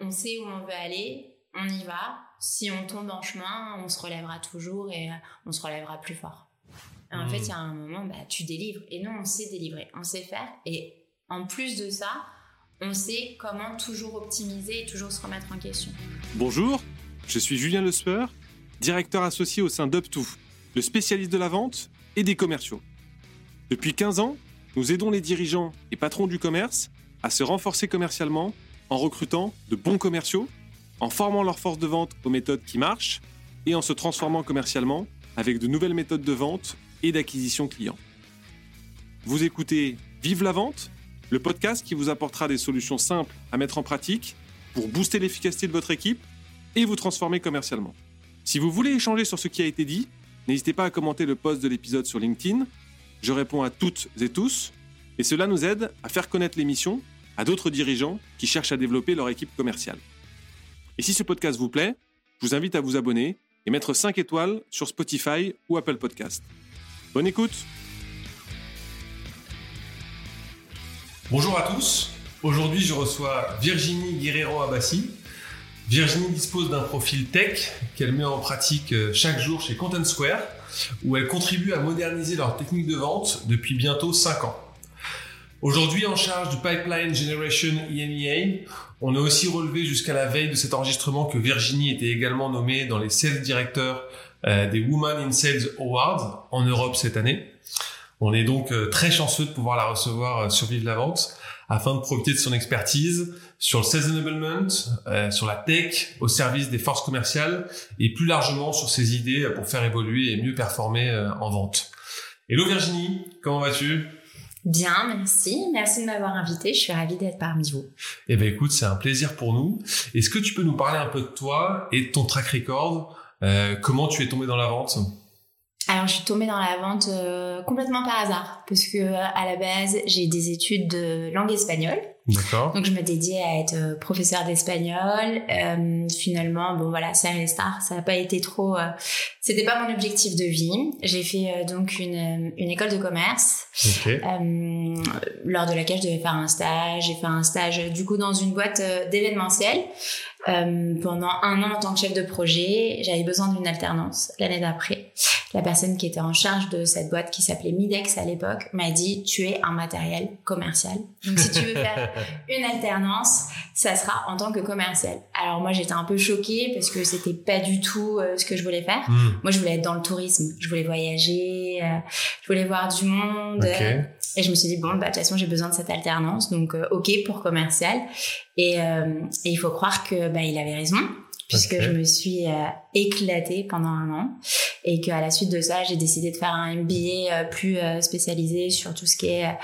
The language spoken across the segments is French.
on, sait où on veut aller, on y va. Si on tombe en chemin, on se relèvera toujours et euh, on se relèvera plus fort. en fait, hmm. il y a un moment, bah, tu délivres. Et nous, on sait délivrer, on sait faire. Et en plus de ça, on sait comment toujours optimiser et toujours se remettre en question. Bonjour, je suis Julien Lesper, directeur associé au sein d'UpTo, le spécialiste de la vente et des commerciaux. Depuis 15 ans, nous aidons les dirigeants et patrons du commerce à se renforcer commercialement en recrutant de bons commerciaux, en formant leur force de vente aux méthodes qui marchent et en se transformant commercialement avec de nouvelles méthodes de vente et d'acquisition client. Vous écoutez Vive la vente, le podcast qui vous apportera des solutions simples à mettre en pratique pour booster l'efficacité de votre équipe et vous transformer commercialement. Si vous voulez échanger sur ce qui a été dit, n'hésitez pas à commenter le post de l'épisode sur LinkedIn. Je réponds à toutes et tous et cela nous aide à faire connaître l'émission d'autres dirigeants qui cherchent à développer leur équipe commerciale. Et si ce podcast vous plaît, je vous invite à vous abonner et mettre 5 étoiles sur Spotify ou Apple Podcast. Bonne écoute Bonjour à tous, aujourd'hui je reçois Virginie Guerrero Abassi. Virginie dispose d'un profil tech qu'elle met en pratique euh, chaque jour chez Content Square, où elle contribue à moderniser leur technique de vente depuis bientôt 5 ans. Aujourd'hui en charge du Pipeline Generation EMEA, on a aussi relevé jusqu'à la veille de cet enregistrement que Virginie était également nommée dans les sales directeurs euh, des Women in Sales Awards en Europe cette année. On est donc euh, très chanceux de pouvoir la recevoir euh, sur Vive la Vente afin de profiter de son expertise sur le sales enablement, sur la tech au service des forces commerciales et plus largement sur ses idées pour faire évoluer et mieux performer en vente. Hello Virginie, comment vas-tu? Bien, merci. Merci de m'avoir invité. Je suis ravie d'être parmi vous. Eh ben, écoute, c'est un plaisir pour nous. Est-ce que tu peux nous parler un peu de toi et de ton track record? Euh, Comment tu es tombé dans la vente? Alors, je suis tombée dans la vente euh, complètement par hasard, parce que à la base, j'ai des études de langue espagnole. D'accord. Donc je me dédiais à être euh, professeur d'espagnol. Euh, finalement, bon voilà, ça restart. Ça n'a pas été trop. Euh, c'était pas mon objectif de vie. J'ai fait euh, donc une, une école de commerce, okay. lors de laquelle je devais faire un stage. J'ai fait un stage du coup dans une boîte d'événementiel. pendant un an en tant que chef de projet, j'avais besoin d'une alternance l'année d'après. La personne qui était en charge de cette boîte, qui s'appelait Midex à l'époque, m'a dit tu es un matériel commercial. Donc si tu veux faire une alternance, ça sera en tant que commercial. Alors moi j'étais un peu choquée parce que c'était pas du tout euh, ce que je voulais faire. Hmm. Moi je voulais être dans le tourisme, je voulais voyager, euh, je voulais voir du monde. et je me suis dit bon bah de toute façon j'ai besoin de cette alternance donc euh, ok pour commercial. Et, et il faut croire que bah il avait raison puisque je me suis éclatée pendant un an et qu'à la suite de ça, j'ai décidé de faire un MBA plus spécialisé sur tout ce qui est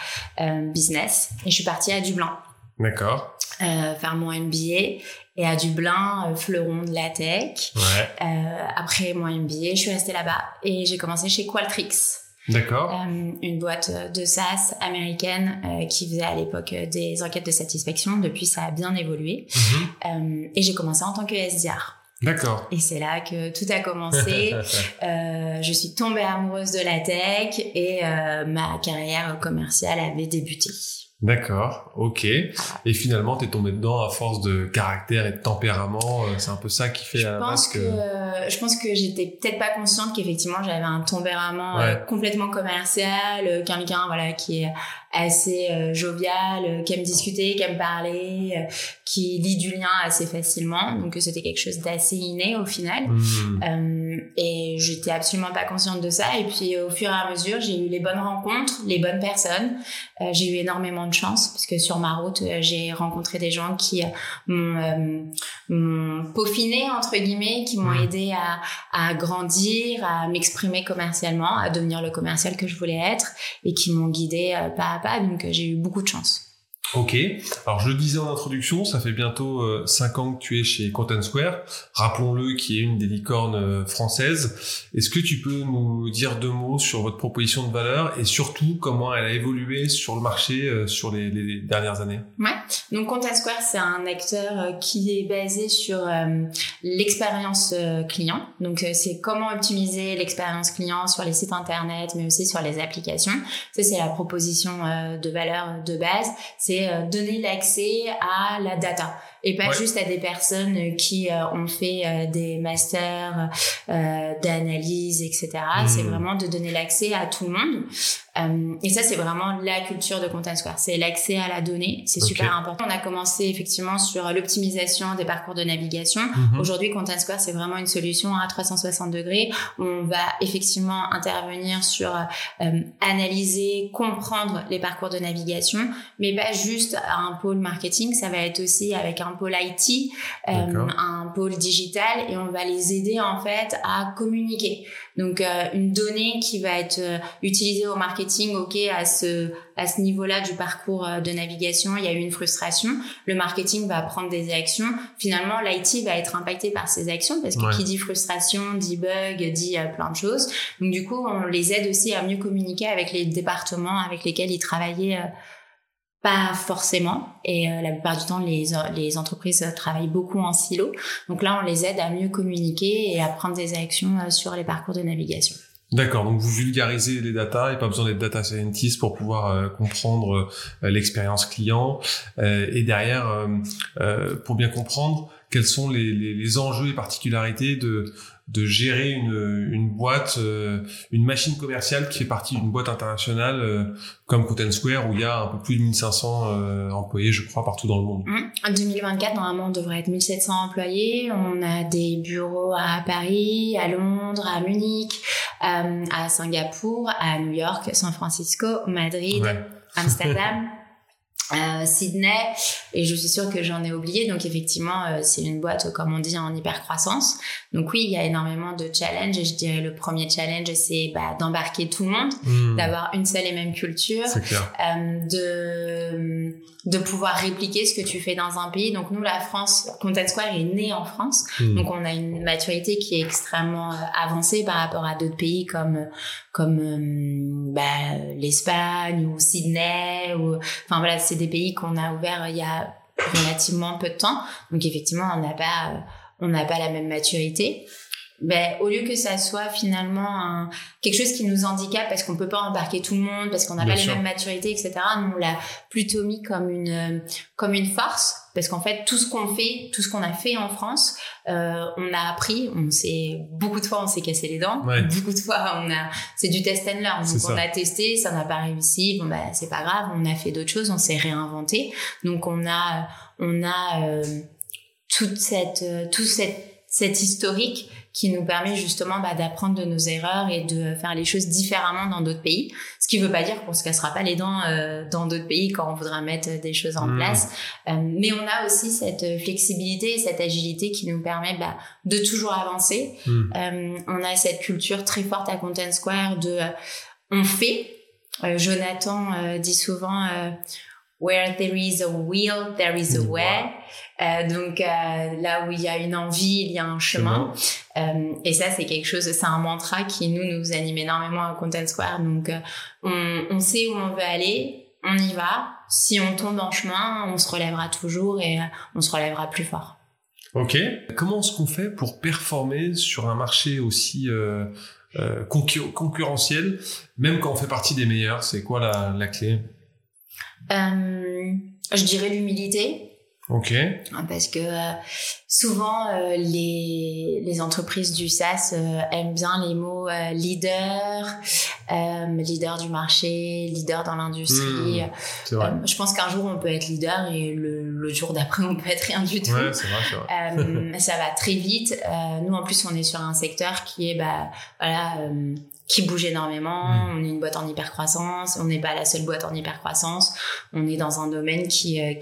business et je suis partie à Dublin. D'accord. Euh, faire mon MBA et à Dublin, euh, fleuron de la tech. Ouais. Euh, après mon MBA, je suis restée là-bas et j'ai commencé chez Qualtrics. D'accord. Euh, une boîte de SaaS américaine euh, qui faisait à l'époque des enquêtes de satisfaction. Depuis, ça a bien évolué. Mm-hmm. et j'ai commencé en tant que SDR. D'accord. Et c'est là que tout a commencé. euh, je suis tombée amoureuse de la tech et euh, ma carrière commerciale avait débuté. D'accord, ok. Et finalement, t'es tombé dedans à force de caractère et de tempérament. Euh, c'est un peu ça qui fait je pense que... Euh, je pense que j'étais peut-être pas consciente qu'effectivement j'avais un tempérament euh, complètement commercial, quelqu'un voilà qui est assez euh, jovial, euh, qui aime discuter, qui aime parler, euh, qui lit du lien assez facilement. Donc c'était quelque chose d'assez inné au final. Mmh. et j'étais absolument pas consciente de ça. Et puis au fur et à mesure, j'ai eu les bonnes rencontres, les bonnes personnes. j'ai eu énormément de chance parce que sur ma route, j'ai rencontré des gens qui m'ont peaufiné entre guillemets, qui m'ont mmh. aidé à, à grandir, à m'exprimer commercialement, à devenir le commercial que je voulais être et qui m'ont guidé pas donc euh, j'ai eu beaucoup de chance. Ok. Alors je le disais en introduction, ça fait bientôt euh, 5 ans que tu es chez Content Square. Rappelons-le, qui est une des licornes euh, françaises. Est-ce que tu peux nous dire deux mots sur votre proposition de valeur et surtout comment elle a évolué sur le marché euh, sur les, dernières années? Ouais. Donc Content Square, c'est un acteur euh, qui est basé sur l'expérience client. Donc c'est comment optimiser l'expérience client sur les sites internet, mais aussi sur les applications. Ça c'est la proposition de valeur de base. C'est euh, donner l'accès à la data. Et pas juste à des personnes qui ont fait des masters d'analyse, etc. C'est hmm. vraiment de donner l'accès à tout le monde. Euh, et ça, c'est vraiment la culture de Content Square. C'est l'accès à la donnée. C'est super important. On a commencé effectivement sur l'optimisation des parcours de navigation. Mhm. Aujourd'hui, Content Square, c'est vraiment une solution à 360 degrés. On va effectivement intervenir sur euh, analyser, comprendre les parcours de navigation, mais pas juste à un pôle marketing. Ça va être aussi avec un pôle IT, euh, un pôle digital, et on va les aider en fait à communiquer. Donc, une donnée qui va être utilisée au marketing ok, à ce, à ce niveau-là du parcours euh, de navigation, il y a eu une frustration. Le marketing va prendre des actions. Finalement, l'IT va être impacté par ces actions parce que qui dit frustration, dit bug, dit euh, plein de choses. Donc, du coup, on les aide aussi à mieux communiquer avec les départements avec lesquels ils travaillaient euh, pas forcément. Et la plupart du temps, les, les entreprises travaillent beaucoup en silo. Donc là, on les aide à mieux communiquer et à prendre des actions sur les parcours de navigation. D'accord, donc vous vulgarisez les data et pas besoin d'être data scientist pour pouvoir euh, comprendre euh, l'expérience client euh, et derrière pour bien comprendre quels sont les, les, les enjeux et particularités de de gérer une, une boîte, une machine commerciale qui fait partie d'une boîte internationale comme Content Square où il y a un peu plus de 1500 employés, je crois, partout dans le monde. Mmh. En 2024, normalement, on devrait être 1700 employés. On a des bureaux à Paris, à Londres, à Munich, euh, à Singapour, à New York, San Francisco, Madrid, Amsterdam. Euh, Sydney et je suis sûre que j'en ai oublié. Donc effectivement euh, c'est une boîte comme on dit en hyper croissance donc oui il y a énormément de challenges et je dirais le premier challenge c'est bah, d'embarquer tout le monde hmm. d'avoir une seule et même culture euh, de de pouvoir répliquer ce que tu fais dans un pays. Donc nous la France Content Square est né en France. Hmm. donc on a une maturité qui est extrêmement euh, avancée par rapport à d'autres pays comme comme euh, bah, l'Espagne ou Sydney ou enfin voilà c'est des pays qu'on a ouverts il y a relativement peu de temps. Donc effectivement on n'a pas euh, on n'a pas la même maturité ben, au lieu que ça soit finalement un, quelque chose qui nous handicape parce qu'on peut pas embarquer tout le monde, parce qu'on n'a pas les mêmes maturités, etc. Nous, on l'a plutôt mis comme une, comme une force parce qu'en fait, tout ce qu'on fait, tout ce qu'on a fait en France, euh, on a appris, on s'est, beaucoup de fois, on s'est cassé les dents. Beaucoup de fois, on a, c'est du test and learn. Donc, on a testé, ça n'a pas réussi. Bon, ben, c'est pas grave. On a fait d'autres choses, on s'est réinventé. Donc, on a, on a, euh, toute cette, euh, tout cette, cette historique qui nous permet justement bah, d'apprendre de nos erreurs et de faire les choses différemment dans d'autres pays. Ce qui ne veut pas dire qu'on se cassera pas les dents euh, dans d'autres pays quand on voudra mettre des choses en mmh. place. Euh, mais on a aussi cette flexibilité et cette agilité qui nous permet bah, de toujours avancer. Mmh. Euh, on a cette culture très forte à Content Square de on fait. Jonathan dit souvent Where there is a will, there is a way. Euh, donc euh, là où il y a une envie, il y a un chemin. Euh, et ça, c'est quelque chose, c'est un mantra qui nous nous anime énormément à Content Square. Donc euh, on, on sait où on veut aller, on y va. Si on tombe en chemin, on se relèvera toujours et euh, on se relèvera plus fort. Ok. Comment est-ce qu'on fait pour performer sur un marché aussi euh, concurrentiel, même quand on fait partie des meilleurs? C'est quoi la, la clé? Je dirais l'humilité. Ok. Parce que euh, souvent euh, les, les entreprises du SaaS euh, aiment bien les mots leader, leader du marché, leader dans l'industrie. Mmh, je pense qu'un jour on peut être leader et le, le jour d'après on peut être rien du tout. Ouais, c'est vrai, c'est vrai. ça va très vite. nous en plus on est sur un secteur qui est bah voilà qui bouge énormément. Mm. On est une boîte en hyper croissance. On n'est pas la seule boîte en hyper croissance. On est dans un domaine qui euh,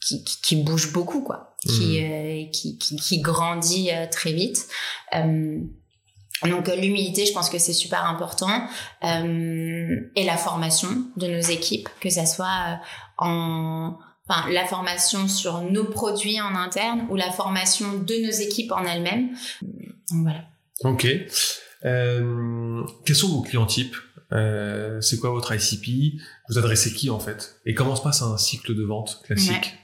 qui, qui, qui bouge beaucoup, quoi, qui, mm. euh, qui, qui, qui grandit euh, très vite. donc l'humilité, je pense que c'est super important et la formation de nos équipes, que ça soit en Enfin, la formation sur nos produits en interne ou la formation de nos équipes en elles-mêmes. Voilà. Ok. Euh, quels sont vos clients types? Euh, C'est quoi votre ICP Vous adressez qui en fait? Et comment se passe un cycle de vente classique?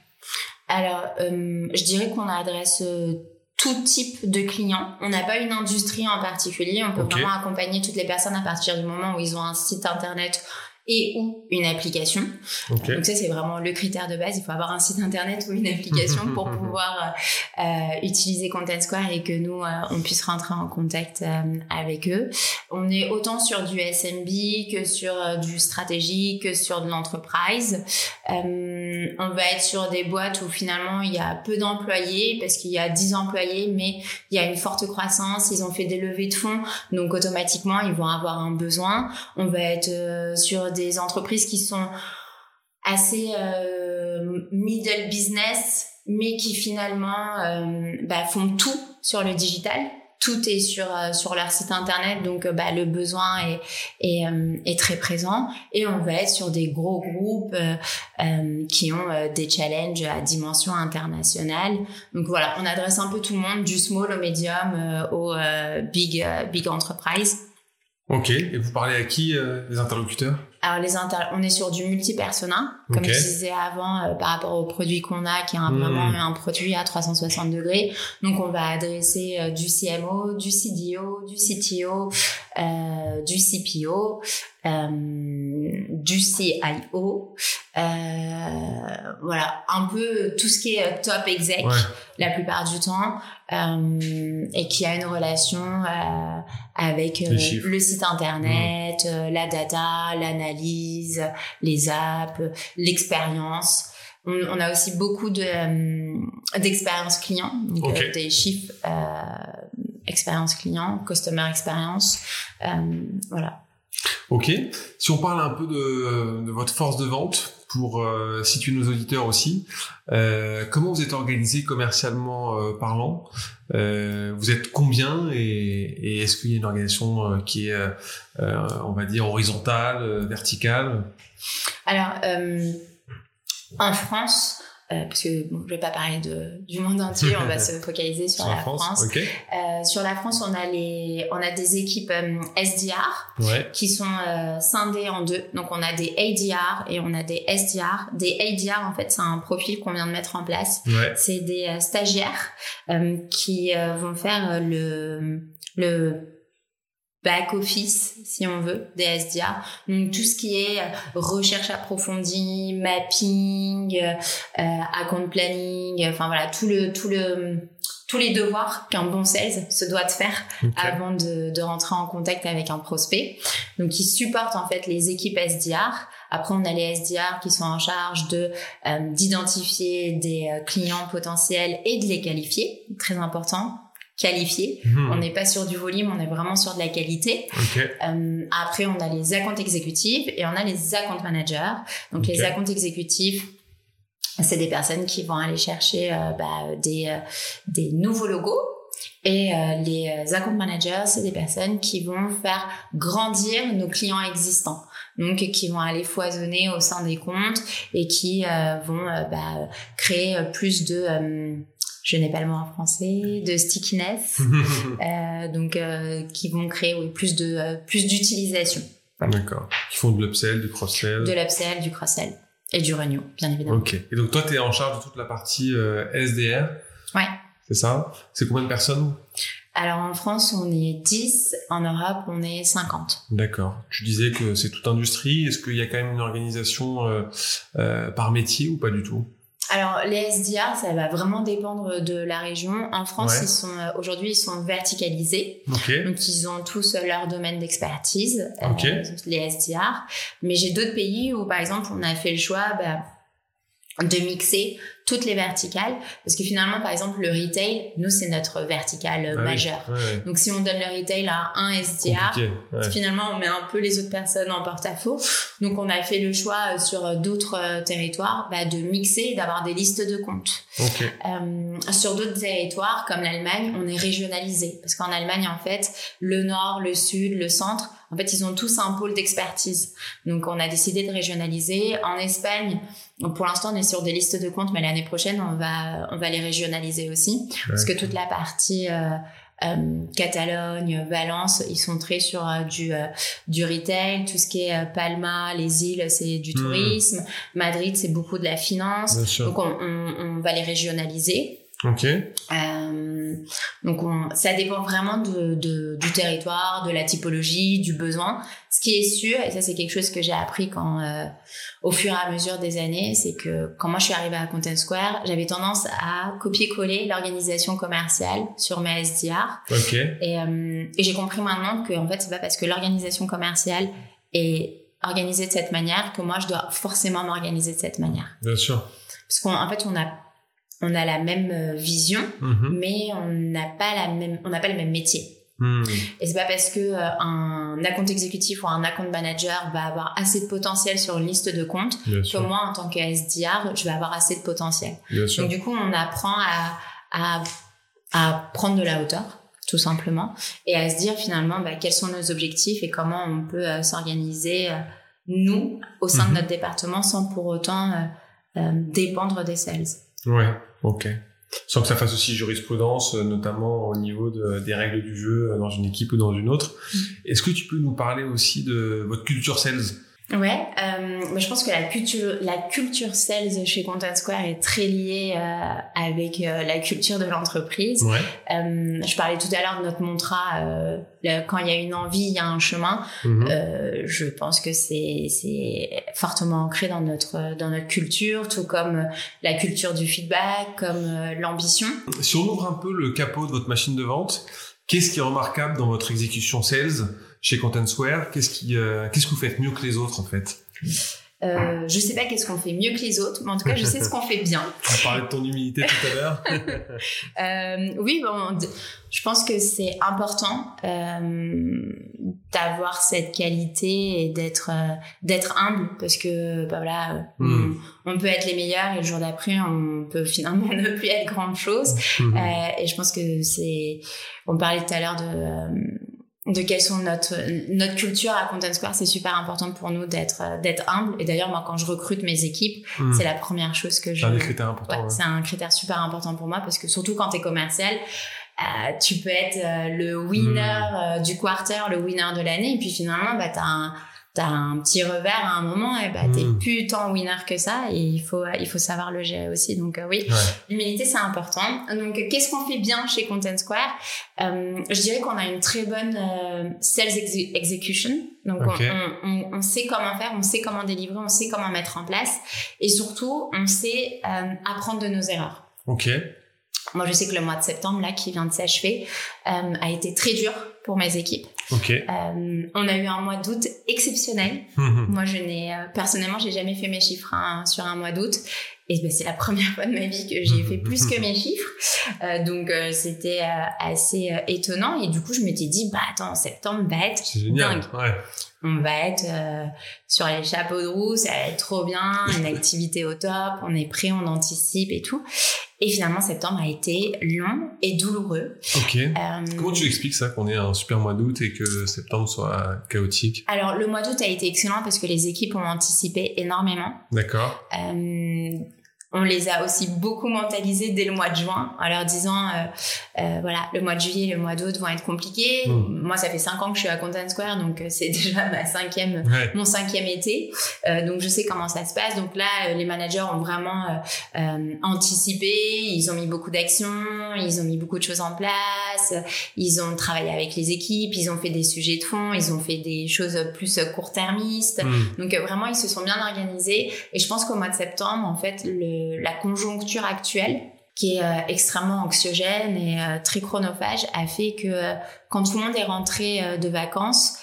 Alors, euh, je dirais qu'on adresse euh, tout type de clients. On n'a pas une industrie en particulier. On peut vraiment accompagner toutes les personnes à partir du moment où ils ont un site internet et ou une application. Donc ça, c'est vraiment le critère de base. Il faut avoir un site internet ou une application pour pouvoir euh, utiliser Content Square et que nous, euh, on puisse rentrer en contact euh, avec eux. On est autant sur du SMB que sur euh, du stratégique, que sur de l'entreprise. on va être sur des boîtes où finalement, il y a peu d'employés parce qu'il y a 10 employés, mais il y a une forte croissance. Ils ont fait des levées de fonds, donc automatiquement, ils vont avoir un besoin. On va être sur des entreprises qui sont assez euh, middle business, mais qui finalement euh, bah, font tout sur le digital. Tout est sur euh, sur leur site internet, donc bah, le besoin est est, est, très présent. Et on va être sur des gros groupes qui ont des challenges à dimension internationale. Donc voilà, on adresse un peu tout le monde, du small au medium au big big enterprise. Ok. Et vous parlez à qui les interlocuteurs? Alors les on est sur du multi-persona, comme je disais avant, euh, par rapport au produit qu'on a, qui est un, hmm. vraiment un produit à 360 degrés. Donc on va adresser euh, du CMO, du CDO, du CTO, euh, du CPO, euh, du CIO, euh, voilà, un peu tout ce qui est top exec la plupart du temps, et qui a une relation avec le site internet, hmm. la data, l'analyse, les apps, l'expérience. On, a aussi beaucoup de d'expérience client, donc des chiffres expérience client, customer experience, voilà. Ok. Si on parle un peu de, de votre force de vente pour euh, situer nos auditeurs aussi, euh, comment vous êtes organisé commercialement euh, parlant euh, Vous êtes combien et, et est-ce qu'il y a une organisation euh, qui est, euh, on va dire, horizontale, verticale? Alors, en France, euh, parce que bon, je vais pas parler de, du monde entier, on va se focaliser sur, la France. Euh, sur la France, on a les, on a des équipes euh, SDR qui sont euh, scindées en deux. Donc on a des ADR et on a des SDR. Des ADR, en fait, c'est un profil qu'on vient de mettre en place. C'est des euh, stagiaires qui vont faire le le back office, si on veut, des SDA. Donc tout ce qui est euh, recherche approfondie, mapping, euh, account planning, enfin voilà, tout le tout le tous les devoirs qu'un bon sales se doit de faire avant de, de, rentrer en contact avec un prospect. Donc, ils supportent en fait les équipes SDR. Après, on a les SDR qui sont en charge de euh, d'identifier des clients potentiels et de les qualifier, très important qualifié. Hmm. On n'est pas sur du volume, on est vraiment sur de la qualité. Euh, après, on a les accounts exécutifs et on a les account managers. Donc, les accounts exécutifs, c'est des personnes qui vont aller chercher euh, bah, des, euh, des nouveaux logos. Et euh, les account managers, c'est des personnes qui vont faire grandir nos clients existants. Donc, qui vont aller foisonner au sein des comptes et qui vont bah, créer plus de je n'ai pas le mot en français, de stickiness, euh, donc euh, qui vont créer oui, plus de euh, plus d'utilisation. D'accord. Qui font de l'upsell, du cross-sell. De l'upsell, du cross-sell et du renew, bien évidemment. Ok. Et donc toi, tu es en charge de toute la partie SDR. Ouais. C'est ça? C'est combien de personnes? Alors en France, on est 10, en Europe, on est 50. D'accord. Tu disais que c'est toute industrie. Est-ce qu'il y a quand même une organisation par métier ou pas du tout? Alors les SDR, ça va vraiment dépendre de la région. En France, ils sont euh, aujourd'hui ils sont verticalisés, donc ils ont tous leur domaine d'expertise, euh, les SDR. Mais j'ai d'autres pays où par exemple on a fait le choix bah, de mixer toutes les verticales parce que finalement par exemple le retail nous c'est notre verticale ah majeure. Donc si on donne le retail à un SDR finalement on met un peu les autres personnes en porte-à-faux. Donc on a fait le choix euh, sur euh, d'autres euh, territoires bah, de mixer et d'avoir des listes de comptes. Euh, sur d'autres territoires comme l'Allemagne on est régionalisé. Parce qu'en Allemagne en fait le nord le sud le centre en fait, ils ont tous un pôle d'expertise. Donc, on a décidé de régionaliser. En Espagne, pour l'instant, on est sur des listes de comptes, mais l'année prochaine, on va, on va les régionaliser aussi. Parce que toute la partie euh, euh, Catalogne, Valence, ils sont très sur euh, du, du retail. Tout ce qui est Palma, les îles, c'est du hmm. tourisme. Madrid, c'est beaucoup de la finance. Donc, on, on, on va les régionaliser. Ok. Euh, donc on, ça dépend vraiment de, de, du territoire, de la typologie, du besoin. Ce qui est sûr, et ça c'est quelque chose que j'ai appris quand, euh, au fur et à mesure des années, c'est que quand moi je suis arrivée à Content Square, j'avais tendance à copier-coller l'organisation commerciale sur mes SDR. Ok. Et, euh, et j'ai compris maintenant que en fait c'est pas parce que l'organisation commerciale est organisée de cette manière que moi je dois forcément m'organiser de cette manière. Bien sûr. Parce qu'en fait on a on a la même euh, vision, Mhm. mais on n'a pas la même, on n'a pas le même métier. Hmm. Et c'est pas parce que euh, un account exécutif ou un account manager va avoir assez de potentiel sur une liste de comptes que moi, en tant que SDR, je vais avoir assez de potentiel. Bien sûr. Donc du coup, on apprend à, à, à prendre de la hauteur, tout simplement, et à se dire finalement bah, quels sont nos objectifs et comment on peut euh, s'organiser, euh, nous, au sein Mhm. de notre département, sans pour autant dépendre des sales. Ouais. Ok. Sans que ça fasse aussi jurisprudence, euh, notamment au niveau de- des règles du jeu euh, dans une équipe ou dans une autre. Mm. Est-ce que tu peux nous parler aussi de votre culture sales? Ouais, euh, mais je pense que la culture, la culture sales chez Content Square est très liée euh, avec euh, la culture de l'entreprise. Ouais. Euh, je parlais tout à l'heure de notre mantra, euh, le- quand il y a une envie, il y a un chemin. Euh, je pense que c'est c'est fortement ancré dans notre dans notre culture, tout comme la culture du feedback, comme l'ambition. Si on ouvre un peu le capot de votre machine de vente, qu'est-ce qui est remarquable dans votre exécution sales chez Content Square? Qu'est-ce euh, qu'est-ce que vous faites mieux que les autres en fait? Euh, je sais pas qu'est-ce qu'on fait mieux que les autres, mais en tout cas, je sais ce qu'on fait bien. Tu parlais de ton humilité tout à l'heure. Euh, oui, bon, je pense que c'est important euh, d'avoir cette qualité et d'être euh, d'être humble parce que bah voilà, Hmm. on, on peut être les meilleurs et le jour d'après on peut finalement ne plus être grande chose. Mhm. Euh, et je pense que c'est, on parlait tout à l'heure de euh, de quelles sont notre notre culture à Content Square, c'est super important pour nous d'être euh, d'être humble. Et d'ailleurs moi quand je recrute mes équipes, Mhm. c'est la première chose que je C'est un des critères importants. Ouais, ouais. c'est un critère super important pour moi parce que surtout quand tu es commercial, euh, tu peux être euh, le winner Hmm. euh, du quarter, le winner de l'année, et puis finalement, bah, tu as un, t'as un petit revers à un moment, et bah, t'es Hmm. plus tant winner que ça, et il faut, il faut savoir le gérer aussi. Donc, euh, oui, Ouais. l'humilité, c'est important. Donc, qu'est-ce qu'on fait bien chez Content Square? Euh, Je dirais qu'on a une très bonne euh, sales exe- execution. Donc, on- on, on, on sait comment faire, on sait comment délivrer, on sait comment mettre en place, et surtout, on sait apprendre de nos erreurs. Ok. Moi, je sais que le mois de septembre, là, qui vient de s'achever, a été très dur pour mes équipes. Ok. Euh, on a eu un mois d'août exceptionnel. Mhm. Moi, je n'ai euh, personnellement, j'ai jamais fait mes chiffres hein, sur un mois d'août, et ben, c'est la première fois de ma vie que j'ai fait plus que mes chiffres. Euh, donc, euh, c'était euh, assez euh, étonnant. Et du coup, je m'étais dit, bah attends, septembre va être génial. dingue. Ouais. On va être euh, sur les chapeaux de roue, ça va être trop bien, une activité au top, on est prêt, on anticipe et tout. Et finalement, septembre a été long et douloureux. Ok. Euh, Comment tu expliques ça qu'on ait un super mois d'août et que septembre soit chaotique Alors, le mois d'août a été excellent parce que les équipes ont anticipé énormément. D'accord. Euh, on les a aussi beaucoup mentalisés dès le mois de juin en leur disant euh, euh, voilà le mois de juillet le mois d'août vont être compliqués. Mm. moi ça fait cinq ans que je suis à Content Square donc euh, c'est déjà ma cinquième Ouais. mon cinquième été. Euh, donc je sais comment ça se passe. Donc là euh, les managers ont vraiment euh, anticipé. Ils ont mis beaucoup d'actions. Ils ont mis beaucoup de choses en place. Ils ont travaillé avec les équipes. Ils ont fait des sujets de fond. Ils ont fait des choses plus court-termistes. Mhm. donc vraiment, ils se sont bien organisés. Et je pense qu'au mois de septembre, en fait, le, la conjoncture actuelle, qui est euh, extrêmement anxiogène et euh, très chronophage, a fait que euh, quand tout le monde est rentré euh, de vacances,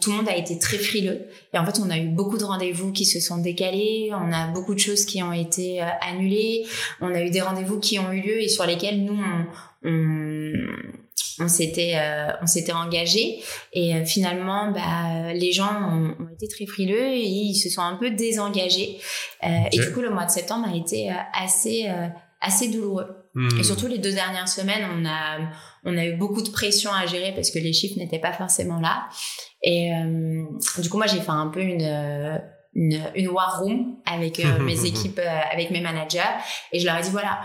tout le monde a été très frileux. Et en fait, on a eu beaucoup de rendez-vous qui se sont décalés. On a beaucoup de choses qui ont été annulées. On a eu des rendez-vous qui ont eu lieu et sur lesquels nous, on, on, on s'était euh, on s'était engagé. Et euh, finalement bah les gens ont, ont été très frileux et ils se sont un peu désengagés. Euh, et du coup le mois de septembre a été euh, assez euh, assez douloureux. Mhm. et surtout les deux dernières semaines on a on a eu beaucoup de pression à gérer parce que les chiffres n'étaient pas forcément là. Et euh, du coup moi j'ai fait un peu une une, une war room avec mes équipes euh, avec mes managers. Et je leur ai dit voilà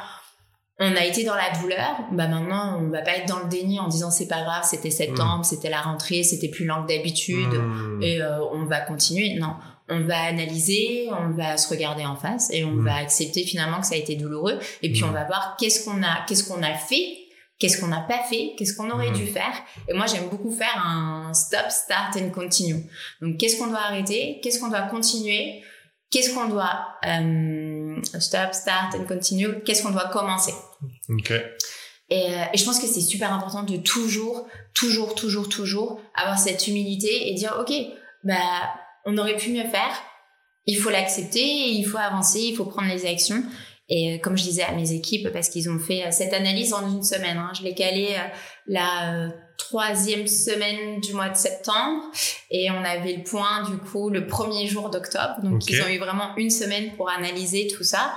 on a été dans la douleur, bah maintenant on va pas être dans le déni en disant c'est pas grave, c'était septembre, c'était la rentrée, c'était plus lent que d'habitude Mhm. et euh, on va continuer. Non, on va analyser, on va se regarder en face et on va accepter finalement que ça a été douloureux. Et puis on va voir qu'est-ce qu'on a, qu'est-ce qu'on a fait, qu'est-ce qu'on n'a pas fait, qu'est-ce qu'on aurait dû faire. Et moi j'aime beaucoup faire un stop, start and continue. Donc qu'est-ce qu'on doit arrêter, qu'est-ce qu'on doit continuer, qu'est-ce qu'on doit euh, stop, start and continue, qu'est-ce qu'on doit commencer? Ok. Et, euh, et, je pense que c'est super important de toujours, toujours, toujours, toujours avoir cette humilité et dire, OK, bah, on aurait pu mieux faire. Il faut l'accepter, il faut avancer, il faut prendre les actions. Et euh, comme je disais à mes équipes, parce qu'ils ont fait euh, cette analyse en une semaine, hein, je l'ai calé euh, la troisième semaine du mois de septembre et on avait le point du coup le premier jour d'octobre. Donc ils ont eu vraiment une semaine pour analyser tout ça.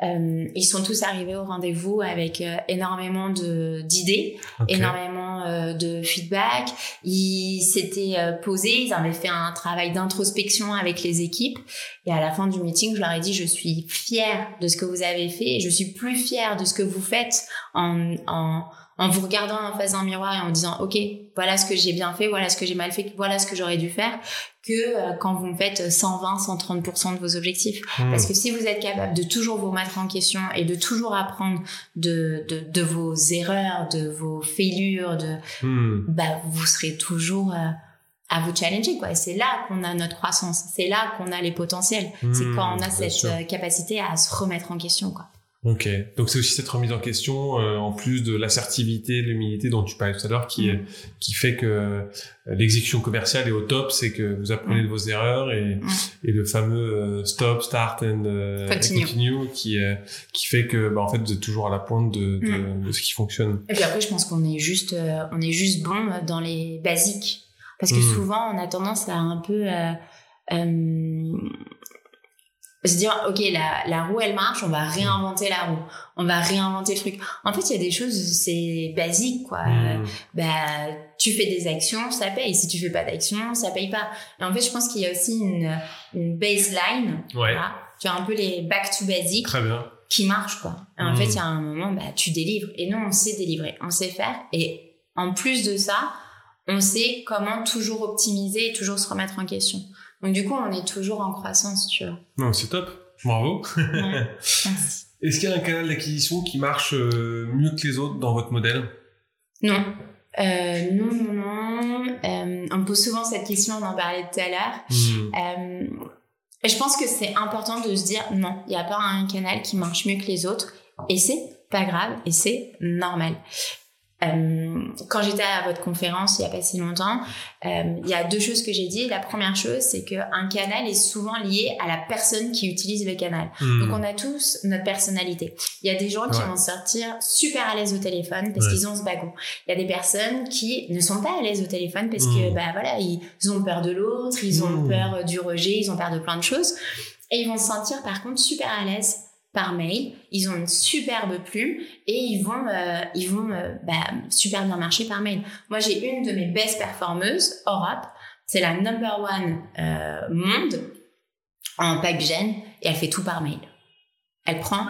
Euh, ils sont tous arrivés au rendez-vous avec euh, énormément de d'idées, énormément euh, de feedback. Ils s'étaient posés, ils avaient fait un travail d'introspection avec les équipes. Et à la fin du meeting, je leur ai dit je suis fière de ce que vous avez fait et je suis plus fière de ce que vous faites en, en en vous regardant en face d'un miroir et en disant ok voilà ce que j'ai bien fait voilà ce que j'ai mal fait voilà ce que j'aurais dû faire que euh, quand vous me faites 120 130% de vos objectifs. Hmm. parce que si vous êtes capable de toujours vous mettre en question et de toujours apprendre de, de, de vos erreurs de vos failures de hmm. bah vous serez toujours euh, à vous challenger quoi. C'est là qu'on a notre croissance. C'est là qu'on a les potentiels. C'est hmm, quand on a cette euh, capacité à se remettre en question quoi Ok, donc c'est aussi cette remise en question, euh, en plus de l'assertivité, l'humilité dont tu parlais tout à l'heure, qui, mm. qui fait que euh, l'exécution commerciale est au top, c'est que vous apprenez mm. de vos erreurs et, mm. et le fameux euh, stop, start and, continue. qui, qui fait que bah, en fait vous êtes toujours à la pointe de, de, de ce qui fonctionne. Et puis après, je pense qu'on est juste, on est juste bon dans les basiques, parce que souvent on a tendance à un peu se dire ok la, la roue elle marche on va réinventer la roue. On va réinventer le truc. En fait il y a des choses c'est basique quoi. Mm. bah tu fais des actions ça paye. Si tu fais pas d'action ça paye pas. Et en fait je pense qu'il y a aussi une, une baseline ouais. tu as un peu les back to basic Très bien. qui marchent quoi. Et en mm. fait il y a un moment bah tu délivres. Et nous on sait délivrer on sait faire. Et en plus de ça on sait comment toujours optimiser et toujours se remettre en question donc du coup, on est toujours en croissance, tu vois. Non, c'est top. Bravo. Est-ce qu'il y a un canal d'acquisition qui marche euh, mieux que les autres dans votre modèle? Non. Euh, non, non, non. Euh, on me pose souvent cette question, on en parlait tout à l'heure. Hmm. je pense que c'est important de se dire non, il n'y a pas un canal qui marche mieux que les autres. Et c'est pas grave et c'est normal. Euh, quand j'étais à votre conférence il y a pas si longtemps, euh, il y a deux choses que j'ai dit. La première chose, c'est qu'un canal est souvent lié à la personne qui utilise le canal. Hmm. Donc on a tous notre personnalité. Il y a des gens qui vont sortir super à l'aise au téléphone parce qu'ils ont ce bagot. Il y a des personnes qui ne sont pas à l'aise au téléphone parce que hmm. bah voilà, ils ont peur de l'autre, ils ont hmm. peur du rejet, ils ont peur de plein de choses. Et ils vont se sentir par contre super à l'aise par mail. Ils ont une superbe plume et ils vont, euh, euh, bah, super bien marcher par mail. Moi, j'ai une de mes best performeuses, Europe. C'est la number one euh, monde en pack gène et elle fait tout par mail. Elle prend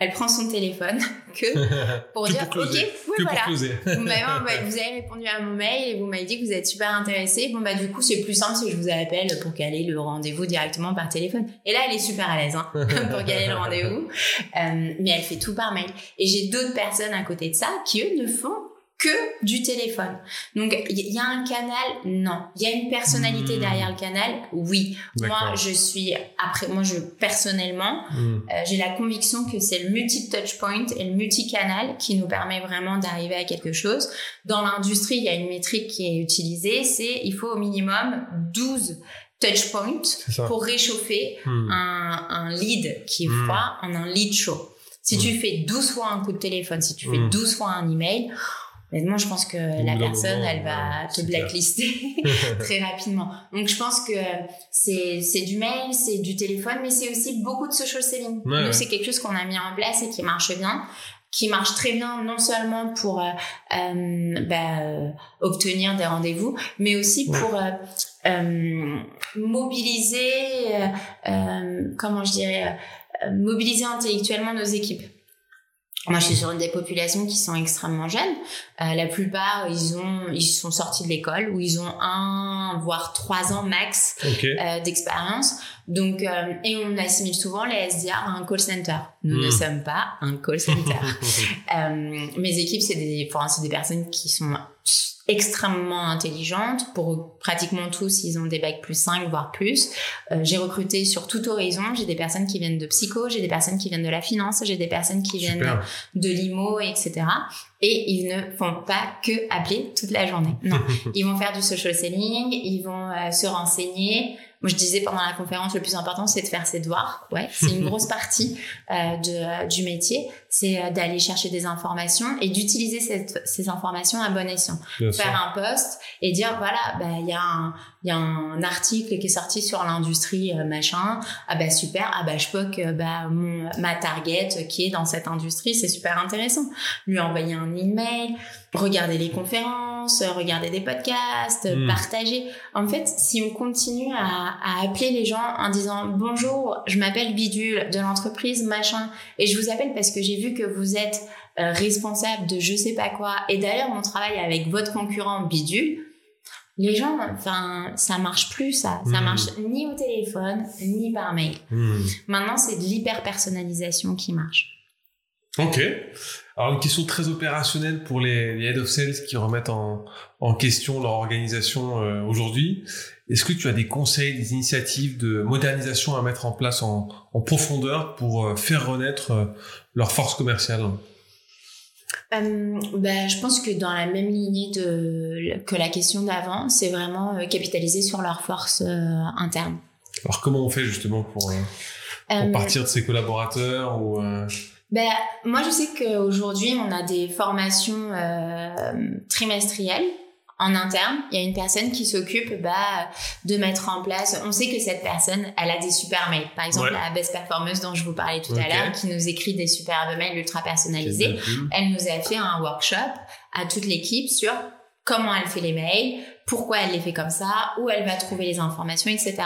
elle prend son téléphone que pour dire ok oui, voilà. vous, avez répondu à mon mail et vous m'avez dit que vous êtes super intéressé bon bah du coup c'est plus simple si je vous appelle pour caler le rendez-vous directement par téléphone. Et là elle est super à l'aise hein, pour caler le rendez-vous. Euh, mais elle fait tout par mail. Et j'ai d'autres personnes à côté de ça qui eux ne font que du téléphone. Donc il y a un canal, non. Il y a une personnalité hmm. derrière le canal, oui. Moi je suis après, moi je personnellement, hmm. euh, j'ai la conviction que c'est le multi touch point et le multi canal qui nous permet vraiment d'arriver à quelque chose. Dans l'industrie, il y a une métrique qui est utilisée, c'est il faut au minimum 12 touch points pour réchauffer hmm. un, un, lead qui est froid en un lead chaud. Si tu fais 12 fois un coup de téléphone, si tu fais 12 fois un email, Honnêtement, je pense que la personne, elle va te blacklister très rapidement. Donc, je pense que c'est c'est du mail, c'est du téléphone, mais c'est aussi beaucoup de social selling. Nous, c'est quelque chose qu'on a mis en place et qui marche bien qui marche très bien non seulement pour euh, euh bah, euh, obtenir des rendez-vous, mais aussi pour euh, euh mobiliser, comment je dirais, mobiliser intellectuellement nos équipes. Moi, je suis sur des populations qui sont extrêmement jeunes. Euh, la plupart, ils ont, ils sont sortis de l'école ou ils ont un voire trois ans max euh, d'expérience. Donc, euh, et on assimile souvent les SDR à un call center. Nous ne hmm. sommes pas un call center. euh, mes équipes, c'est des, enfin, c'est des personnes qui sont extrêmement intelligentes. Pour pratiquement tous, ils ont des bacs plus 5, voire plus. Euh, j'ai recruté sur tout horizon. J'ai des personnes qui viennent de psycho, j'ai des personnes qui viennent de la finance, j'ai des personnes qui viennent de l'IMO, etc. Et ils ne font pas que appeler toute la journée. Non, ils vont faire du social selling, ils vont euh, se renseigner, moi, je disais pendant la conférence, le plus important, c'est de faire ses devoirs. Ouais, c'est une grosse partie euh, de, du métier. C'est euh, d'aller chercher des informations et d'utiliser ces informations à bon escient. faire un post et dire, voilà, bah, il y a un, il y a un article qui est sorti sur l'industrie euh, machin. Ah bah super. Ah bah je peux que bah mon ma target qui est dans cette industrie, c'est super intéressant. Lui envoyer un email, regarder les conférences, regarder des podcasts, hmm. partager. En fait, si on continue à, à appeler les gens en disant bonjour, je m'appelle Bidule de l'entreprise machin et je vous appelle parce que j'ai vu que vous êtes euh, responsable de je sais pas quoi et d'ailleurs on travaille avec votre concurrent Bidule les gens, enfin, ça marche plus, ça. Ça hmm. marche ni au téléphone, ni par mail. Hmm. Maintenant, c'est de l'hyper personnalisation qui marche. Ok. Alors, une question très opérationnelle pour les, head of sales qui remettent en, question leur organisation euh, aujourd'hui. Est-ce que tu as des conseils, des initiatives de modernisation à mettre en place en, profondeur pour euh, faire renaître euh, leur force commerciale? Euh, ben, je pense que dans la même lignée de, que la question d'avant, c'est vraiment euh, capitaliser sur leurs forces euh, internes. Alors comment on fait justement pour, pour partir de ses collaborateurs ou ben, moi, je sais qu'aujourd'hui, on a des formations trimestrielles en interne, il y a une personne qui s'occupe bah, de mettre en place. On sait que cette personne, elle a des super mails. Par exemple, la best performeuse dont je vous parlais tout à l'heure, qui nous écrit des superbes mails ultra personnalisés. Elle nous a fait un workshop à toute l'équipe sur comment elle fait les mails, pourquoi elle les fait comme ça, où elle va trouver les informations, etc.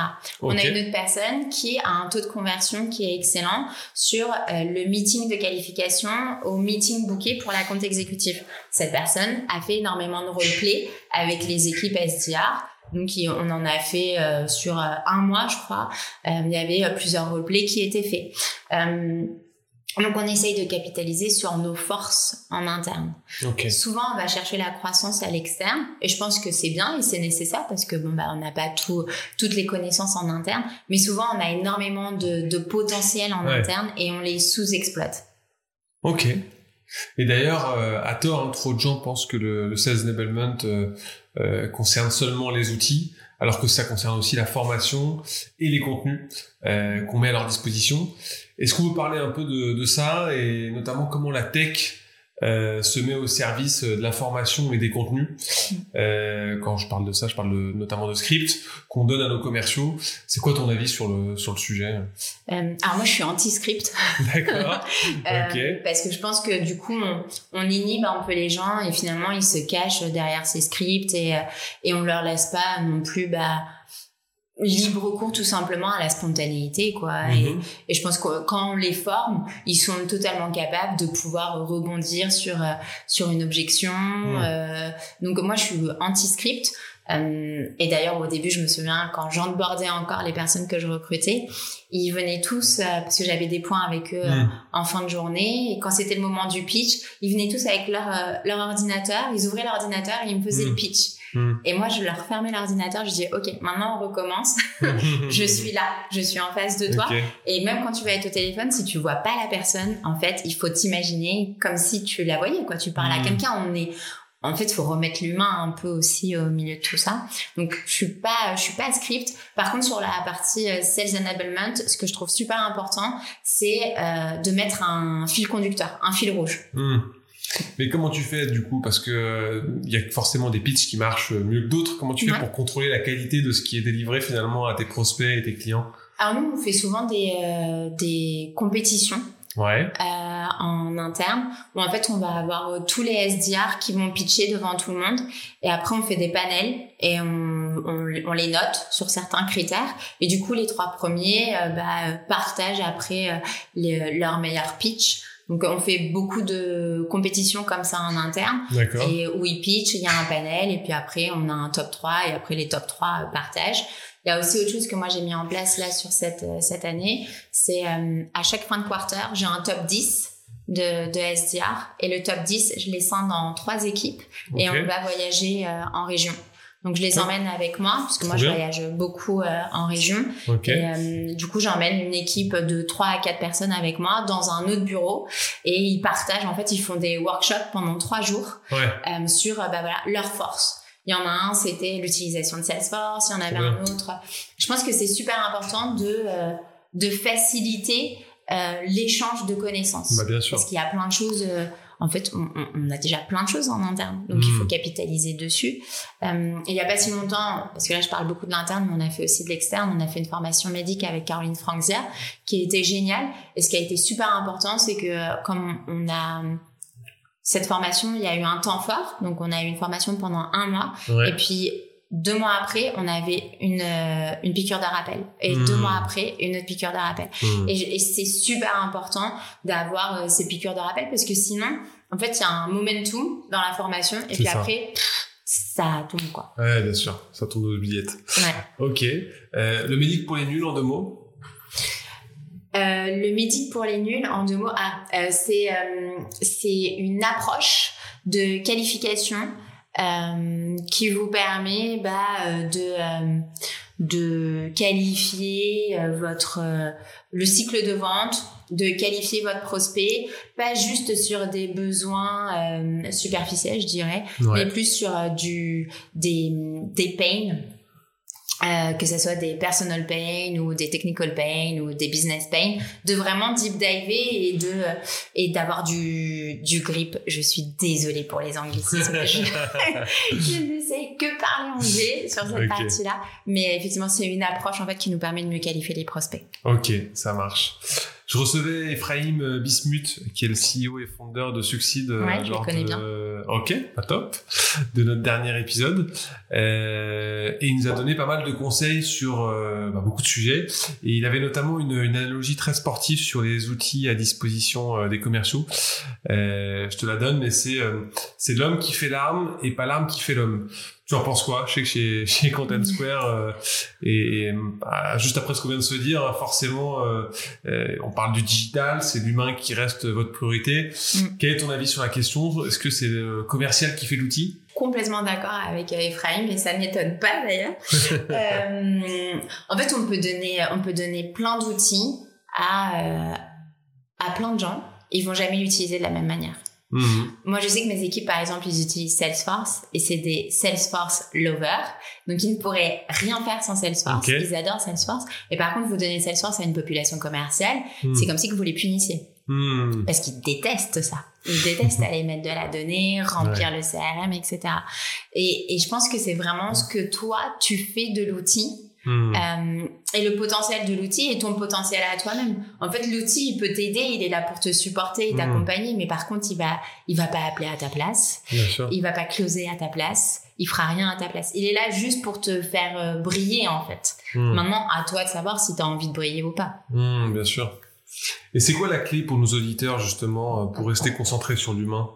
On a une autre personne qui a un taux de conversion qui est excellent sur euh, le meeting de qualification au meeting booké pour la compte exécutif. Cette personne a fait énormément de roleplay avec les équipes SDR. Donc, on en a fait euh, sur euh, un mois, je crois. il y avait plusieurs roleplays qui étaient faits. Donc on essaye de capitaliser sur nos forces en interne. Souvent on va chercher la croissance à l'externe et je pense que c'est bien et c'est nécessaire parce que bon bah on n'a pas tout, toutes les connaissances en interne, mais souvent on a énormément de, de potentiel en interne et on les sous-exploite. Ok. Et d'ailleurs, euh, à tort, hein, trop de gens pensent que le, le sales enablement euh, euh, concerne seulement les outils, alors que ça concerne aussi la formation et les contenus qu'on met à leur disposition. Est-ce qu'on peut parler un peu de, de, ça et notamment comment la tech euh, se met au service de la formation et des contenus. Euh, quand je parle de ça, je parle notamment de scripts qu'on donne à nos commerciaux. C'est quoi ton avis sur le sur le sujet? Euh, Alors moi, je suis anti-script. D'accord. euh, Parce que je pense que du coup, on, on, inhibe un peu les gens et finalement, ils se cachent derrière ces scripts et et on leur laisse pas non plus bah libre cours tout simplement à la spontanéité quoi et, mhm. et, je pense que quand on les forme ils sont totalement capables de pouvoir rebondir sur euh, sur une objection mhm. euh, donc moi je suis anti script euh, et d'ailleurs au début je me souviens quand j'onboardais encore les personnes que je recrutais ils venaient tous euh, parce que j'avais des points avec eux mhm. en fin de journée et quand c'était le moment du pitch ils venaient tous avec leur leur ordinateur ils ouvraient l'ordinateur et ils me faisaient le pitch Hmm. Et moi, je leur fermais l'ordinateur, je dis, OK, maintenant on recommence. je suis là, je suis en face de toi. Et même quand tu vas être au téléphone, si tu vois pas la personne, en fait, il faut t'imaginer comme si tu la voyais, quoi. Tu parles à hmm. quelqu'un, on est, en fait, il faut remettre l'humain un peu aussi au milieu de tout ça. Donc, je suis pas, je suis pas script. Par contre, sur la partie euh, sales enablement, ce que je trouve super important, c'est euh, de mettre un fil conducteur, un fil rouge. Hmm. Mais comment tu fais du coup? Parce que il y a forcément des pitchs qui marchent mieux que d'autres. Comment tu fais pour contrôler la qualité de ce qui est délivré finalement à tes prospects et tes clients? Alors nous, on fait souvent des, euh, des compétitions. Ouais. Euh, en interne où en fait on va avoir euh, tous les SDR qui vont pitcher devant tout le monde et après on fait des panels et on, on, on les note sur certains critères et du coup les trois premiers euh, bah, partagent après les, leur meilleur pitch Donc on fait beaucoup de compétitions comme ça en interne. Et où ils pitch, il y a un panel et puis après on a un top 3 et après les top 3 partagent. Il y a aussi autre chose que moi j'ai mis en place là sur cette cette année, c'est à chaque fin de quarter, j'ai un top 10 de, de SDR et le top 10, je les scinde en trois équipes et on va voyager en région. Donc je les emmène avec moi parce que moi je voyage beaucoup euh, en région. Okay. Et euh, du coup j'emmène une équipe de 3 à 4 personnes avec moi dans un autre bureau et ils partagent en fait ils font des workshops pendant trois jours ouais. euh, sur bah voilà leurs forces. Il y en a un c'était l'utilisation de Salesforce, il y en avait un autre. Je pense que c'est super important de euh, de faciliter l'échange de connaissances. Bah, bien sûr. Parce qu'il y a plein de choses en fait, on, on, a déjà plein de choses en interne, donc il faut capitaliser dessus. Euh, il y a pas si longtemps, parce que là je parle beaucoup de l'interne, mais on a fait aussi de l'externe. On a fait une formation médique avec Caroline Franzia, qui était géniale. Et ce qui a été super important, c'est que comme on a cette formation, il y a eu un temps fort, donc on a eu une formation pendant un mois, ouais. et puis deux mois après, on avait une, euh, une piqûre de rappel. Et mmh. deux mois après, une autre piqûre de rappel. Mmh. Et, et c'est super important d'avoir euh, ces piqûres de rappel parce que sinon, en fait, il y a un momentum dans la formation. Et puis ça. après, ça tombe, quoi. Ouais, bien sûr. Ça tombe aux billettes. Ouais. Ok. Euh, le médic pour les nuls, en deux mots? Euh, Le médic pour les nuls, en deux mots, ah, c'est c'est une approche de qualification euh, qui vous permet bah, de euh, de qualifier euh, votre le cycle de vente, de qualifier votre prospect, pas juste sur des besoins superficiels, je dirais, ouais. mais plus sur du des des pains. Euh, que ce soit des personal pain ou des technical pain ou des business pain, de vraiment deep diver et de et d'avoir du du grip. Je suis désolée pour les anglicismes. je, je ne sais que parler anglais sur cette okay. partie-là, mais effectivement c'est une approche en fait qui nous permet de mieux qualifier les prospects. Ok, ça marche. Je recevais Ephraim Bismuth, qui est le CEO et fondeur de Succeed. Ouais, je le connais de... bien. Ok, pas top. De notre dernier épisode. Euh, et il nous a donné pas mal de conseils sur euh, bah, beaucoup de sujets. Et il avait notamment une, une, analogie très sportive sur les outils à disposition euh, des commerciaux. je te la donne, mais c'est c'est l'homme qui fait l'arme et pas l'arme qui fait l'homme. Tu en penses quoi Je sais que chez, chez Content Square, euh, et, et bah, juste après ce qu'on vient de se dire, forcément, euh, euh, on parle du digital, c'est l'humain qui reste votre priorité. Mm. Quel est ton avis sur la question? Est-ce que c'est le commercial qui fait l'outil? Complètement d'accord avec Ephraim, et ça ne m'étonne pas d'ailleurs. Euh, en fait, on peut donner, on peut donner plein d'outils à, à plein de gens. Ils vont jamais l'utiliser de la même manière. Mmh. Moi, je sais que mes équipes, par exemple, ils utilisent Salesforce et c'est des Salesforce lovers. Donc, ils ne pourraient rien faire sans Salesforce. Okay. Ils adorent Salesforce. Et par contre, vous donnez Salesforce à une population commerciale, mmh. c'est comme si que vous les punissiez. Mmh. Parce qu'ils détestent ça. Ils détestent aller mettre de la donnée, remplir ouais. le CRM, etc. Et, et je pense que c'est vraiment ce que toi, tu fais de l'outil. Mmh. Euh, et le potentiel de l'outil et ton potentiel à toi-même. En fait, l'outil, il peut t'aider, il est là pour te supporter et t'accompagner, mmh. mais par contre, il va, il va pas appeler à ta place. Bien sûr. Il va pas closer à ta place. Il fera rien à ta place. Il est là juste pour te faire euh, briller, en fait. Mmh. Maintenant, à toi de savoir si tu as envie de briller ou pas. Bien sûr. Et c'est quoi la clé pour nos auditeurs, justement, pour rester concentrés sur l'humain?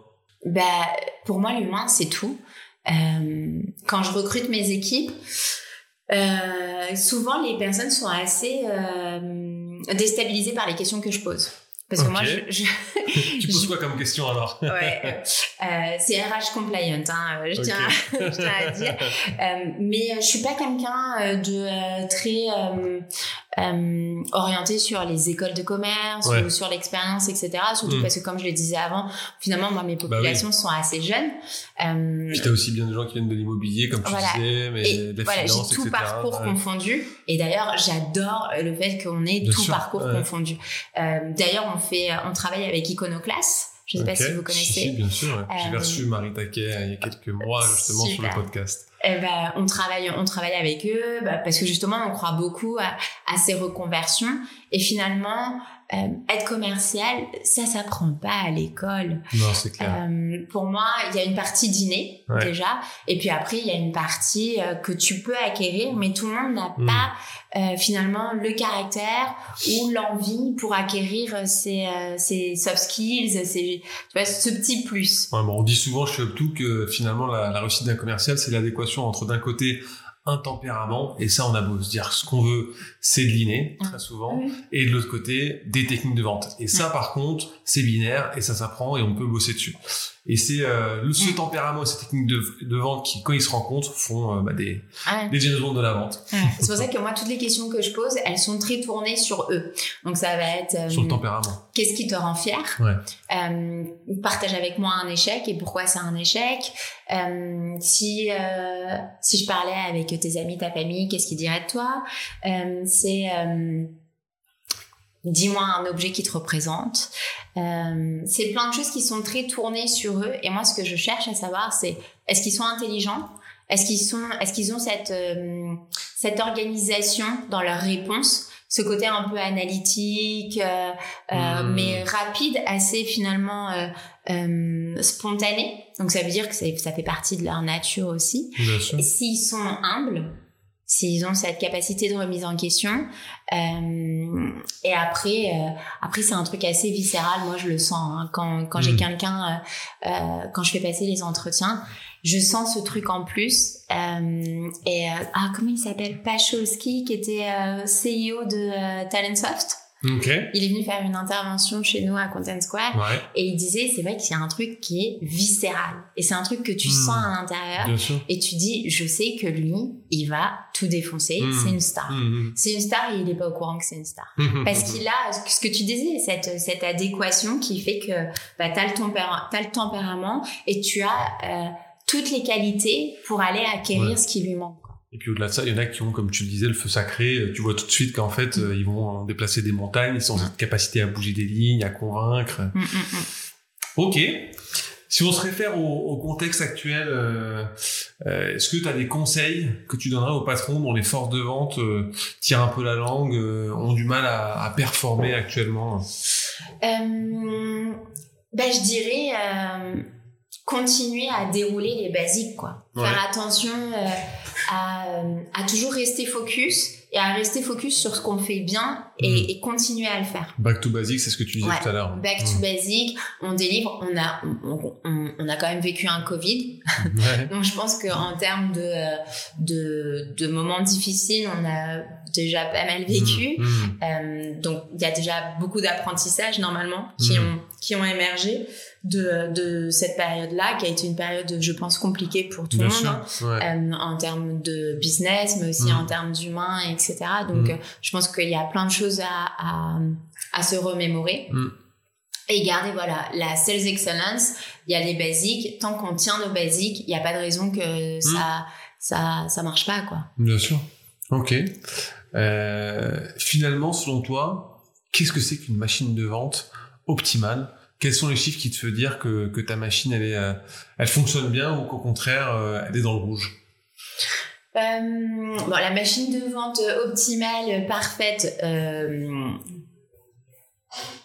Bah, pour moi, l'humain, c'est tout. Euh, quand je recrute mes équipes, euh, souvent les personnes sont assez euh, déstabilisées par les questions que je pose. Parce que moi, je, je tu poses quoi comme question alors? Ouais, euh, c'est RH compliant, hein, je, okay. tiens à, je tiens à dire. Euh, mais je suis pas quelqu'un de très euh, orienté sur les écoles de commerce ouais. ou sur l'expérience, etc. Surtout mm. parce que, comme je le disais avant, finalement, moi, mes populations bah oui. sont assez jeunes. Euh, Puis t'as aussi bien des gens qui viennent de l'immobilier, comme tu voilà. disais, mais et de la voilà, finance, j'ai tout etc. parcours ouais. confondu. Et d'ailleurs, j'adore le fait qu'on ait bien tout sûr. parcours ouais. confondu. Euh, d'ailleurs, on fait, on travaille avec Iconoclass. Je ne sais okay. pas si vous connaissez. Si, bien sûr. J'ai Euh, reçu Marie Taquet il y a quelques mois justement super. sur le podcast. Eh ben, on travaille, on travaille avec eux bah, parce que justement, on croit beaucoup à, à ces reconversions. Et finalement, euh, être commercial, ça s'apprend pas à l'école. Non, c'est clair. Euh, pour moi, il y a une partie dîner Ouais. déjà, et puis après il y a une partie euh, que tu peux acquérir, mais tout le monde n'a Mm. pas euh, finalement le caractère ou l'envie pour acquérir ces, euh, ces soft skills, ces, tu vois, ce petit plus. Ouais, bon, on dit souvent chez Upto que finalement la, la réussite d'un commercial, c'est l'adéquation entre d'un côté un tempérament, et ça on a beau se dire ce qu'on veut, c'est de l'inné, très souvent, Oui. et de l'autre côté, des techniques de vente. Et ça par contre, c'est binaire, et ça s'apprend, et on peut bosser dessus. Et c'est euh, le- ce tempérament ces techniques de, de vente qui, quand ils se rencontrent, font euh, bah, des, Ouais. des James Bond de la vente. Ouais. C'est pour ça que moi, toutes les questions que je pose, elles sont très tournées sur eux. Donc ça va être euh, Sur le tempérament. qu'est-ce qui te rend fier? Ouais. Euh, Partage avec moi un échec et pourquoi c'est un échec. Euh, si euh, si je parlais avec tes amis, ta famille, qu'est-ce qu'ils diraient de toi? Euh, C'est euh, dis-moi un objet qui te représente. Euh, c'est plein de choses qui sont très tournées sur eux. Et moi, ce que je cherche à savoir, c'est est-ce qu'ils sont intelligents? Est-ce qu'ils sont, est-ce qu'ils ont cette euh, cette organisation dans leurs réponses ce côté un peu analytique, euh, euh, Hmm. mais rapide, assez finalement euh, euh, spontané. Donc ça veut dire que c'est- ça fait partie de leur nature aussi. S'ils sont humbles, s'ils ont cette capacité de remise en question, euh, et après, euh, après c'est un truc assez viscéral. Moi, je le sens hein, quand quand j'ai Mm. quelqu'un, euh, euh, quand je fais passer les entretiens, je sens ce truc en plus. Euh, et euh, ah, comment il s'appelle? Pacholski, qui était euh, CEO de Talentsoft? Ok. Il est venu faire une intervention chez nous à Content Square. Ouais, Et il disait, c'est vrai qu'il y a un truc qui est viscéral. Et c'est un truc que tu Mm. sens à l'intérieur. Et tu dis, je sais que lui, il va tout défoncer. Mm. C'est une star. Mhm. C'est une star et il est pas au courant que c'est une star. Parce qu'il a ce que tu disais, cette, cette adéquation qui fait que bah, tu as, le tempérament et tu as euh, toutes les qualités pour aller acquérir Ouais. ce qui lui manque. Et puis au-delà de ça, il y en a qui ont, comme tu le disais, le feu sacré. Tu vois tout de suite qu'en fait, euh, ils vont déplacer des montagnes, ils ont cette capacité à bouger des lignes, à convaincre. Mm, mm, mm. Ok. Si on se réfère au, au contexte actuel, euh, euh, est-ce que tu as des conseils que tu donnerais aux patrons dont les forces de vente euh, tirent un peu la langue, euh, ont du mal à, à performer actuellement? Euh, ben, je dirais euh, continuer à dérouler les basiques, quoi. Ouais. Faire attention euh, à, euh, à toujours rester focus et à rester focus sur ce qu'on fait bien et, Mhm. et continuer à le faire. Back to basic, c'est ce que tu disais Ouais. tout à l'heure. Back to Mhm. basic, on délivre, on a, on, on- on a quand même vécu un Covid, Ouais. donc je pense qu'en termes de, de, de moments difficiles, on a déjà pas mal vécu. Mhm. Euh, donc il y a déjà beaucoup d'apprentissages normalement qui ont qui ont émergé de de cette période-là qui a été une période je pense compliquée pour tout le monde hein, sûr. Ouais. euh, en termes de business mais aussi Mhm. en termes d'humain etc donc Mhm. euh, je pense qu'il y a plein de choses à à, à se remémorer Mhm. et garder voilà la sales excellence il y a les basiques tant qu'on tient nos basiques il n'y a pas de raison que ça ça ça marche pas quoi Bien sûr. Ok. Euh, finalement, selon toi, qu'est-ce que c'est qu'une machine de vente optimale? Quels sont les chiffres qui te font dire que, ta machine, elle, est, euh, elle fonctionne bien ou qu'au contraire, euh, elle est dans le rouge? Euh, bon, la machine de vente optimale, parfaite,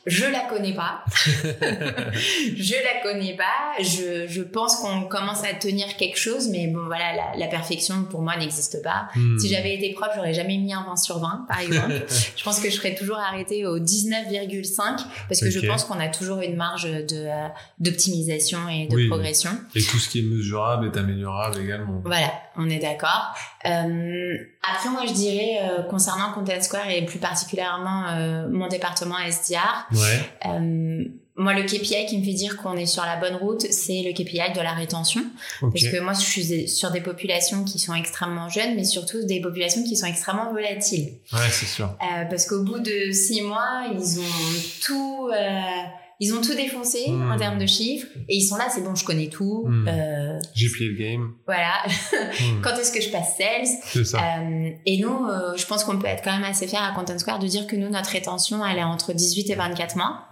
je la connais pas. je la connais pas. Je, je pense qu'on commence à tenir quelque chose, mais bon, voilà, la, la perfection pour moi n'existe pas. Hmm. Si j'avais été prof, j'aurais jamais mis un 20 sur 20, par exemple. je pense que je serais toujours arrêtée au 19,5 parce que je pense qu'on a toujours une marge de, euh, d'optimisation et de Oui. progression. Et tout ce qui est mesurable est améliorable également. Voilà, on est d'accord. Euh, après, moi, je dirais, euh, concernant Content Square et plus particulièrement euh, mon département SDR, Ouais. euh, moi, le KPI qui me fait dire qu'on est sur la bonne route, c'est le KPI de la rétention. Ok. Parce que moi, je suis sur des populations qui sont extrêmement jeunes, mais surtout des populations qui sont extrêmement volatiles. Ouais, c'est sûr. Euh, parce qu'au bout de six mois, ils ont tout... euh, ils ont tout défoncé Hmm. en termes de chiffres et ils sont là, c'est bon, je connais tout. Hmm. Euh, J'ai plié le game. voilà. Hmm. Quand est-ce que je passe sales C'est ça. Euh, et nous, euh, je pense qu'on peut être quand même assez fiers à Content Square de dire que nous, notre rétention, elle est entre 18 et 24 mois.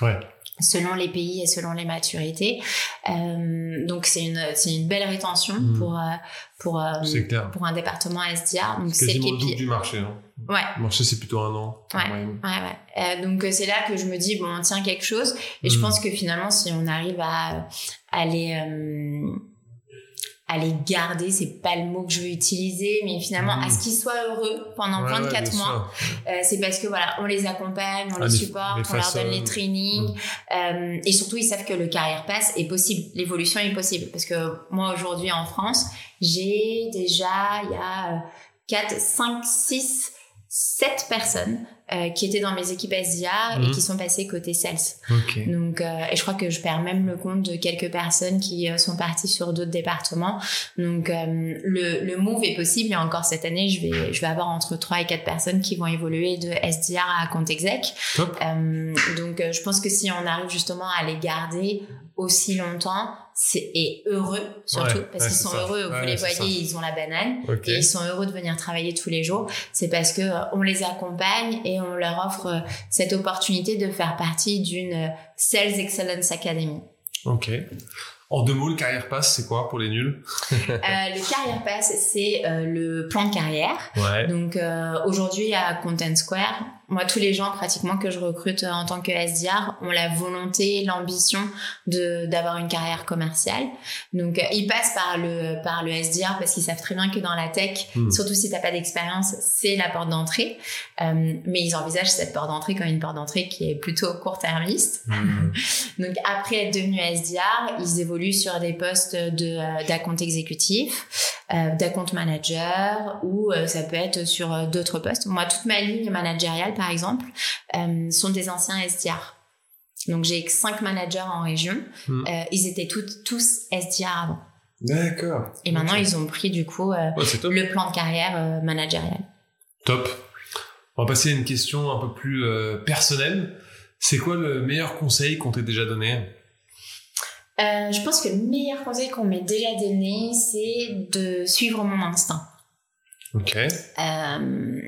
Ouais. Selon les pays et selon les maturités. Euh, donc, c'est une, c'est une belle rétention pour, euh, pour, euh, pour un département SDR. Donc, C'est quasiment le double du marché. hein. Ouais. Marché, c'est plutôt un an. Ouais. Ouais, ouais. donc c'est là que je me dis bon, on tient quelque chose. Et je hmm. pense que finalement, si on arrive à aller à les garder, c'est pas le mot que je veux utiliser, mais finalement à ce qu'ils soient heureux pendant 24 mois. Euh, c'est parce que voilà, on les accompagne, on ah, les supporte, on leur donne les trainings, euh, et surtout ils savent que le carrière pass est possible, l'évolution est possible. Parce que moi aujourd'hui en France, j'ai déjà il y a 4, 5, 6, 7 personnes euh, qui étaient dans mes équipes SDR et mhm. qui sont passées côté sales. Donc, euh, et je crois que je perds même le compte de quelques personnes qui euh, sont parties sur d'autres départements. Donc, le, le move est possible et encore cette année, je vais, je vais avoir entre 3 et 4 personnes qui vont évoluer de SDR à compte exec. donc, je pense que si on arrive justement à les garder aussi longtemps, et heureux surtout parce qu'ils sont heureux vous les voyez ils ont la banane et ils sont heureux de venir travailler tous les jours. C'est parce que euh, on les accompagne et on leur offre euh, cette opportunité de faire partie d'une euh, Sales Excellence Academy. Ok. En deux mots, le carrière pass, c'est quoi pour les nuls? Euh, Le carrière pass, c'est le plan de carrière. Donc aujourd'hui à Content Square, moi tous les gens pratiquement que je recrute en tant que SDR ont la volonté, l'ambition de d'avoir une carrière commerciale. Donc ils passent par le par le SDR parce qu'ils savent très bien que dans la tech, hmm. surtout si t'as pas d'expérience, c'est la porte d'entrée. mais ils envisagent cette porte d'entrée comme une porte d'entrée qui est plutôt court-termiste. Hmm. Donc après être devenu SDR, ils évoluent sur des postes de euh, d'account exécutif, euh, d'account manager ou euh, ça peut être sur d'autres postes. Moi, toute ma ligne managériale, par exemple, sont des anciens SDR. Donc j'ai cinq managers en région. Hmm. ils étaient tous SDR avant. D'accord. Et maintenant, ils ont pris du coup le plan de carrière managérial. Top. On va passer à une question un peu plus personnelle. C'est quoi le meilleur conseil qu'on t'ait déjà donné? Euh, je pense que le meilleur conseil qu'on m'ait déjà donné, c'est de suivre mon instinct. Ok. Euh,